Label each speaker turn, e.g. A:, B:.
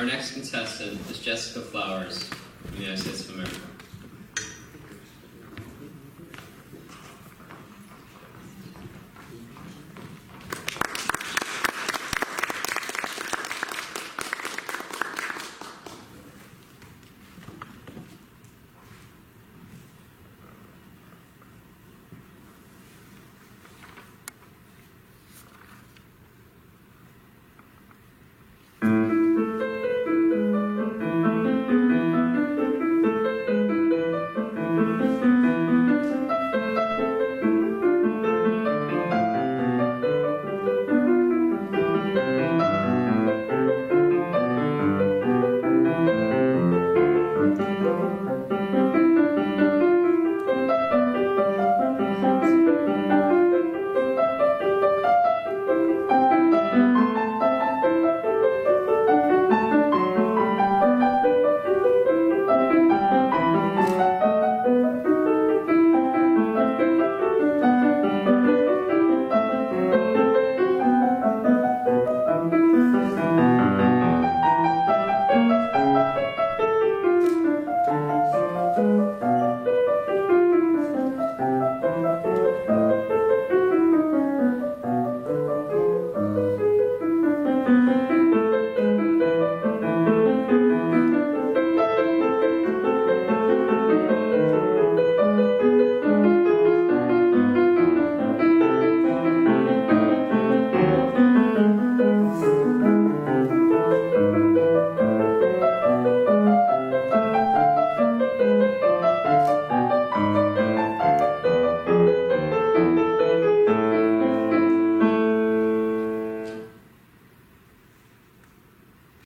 A: our next contestant is Jessica Flowers from the United States of America.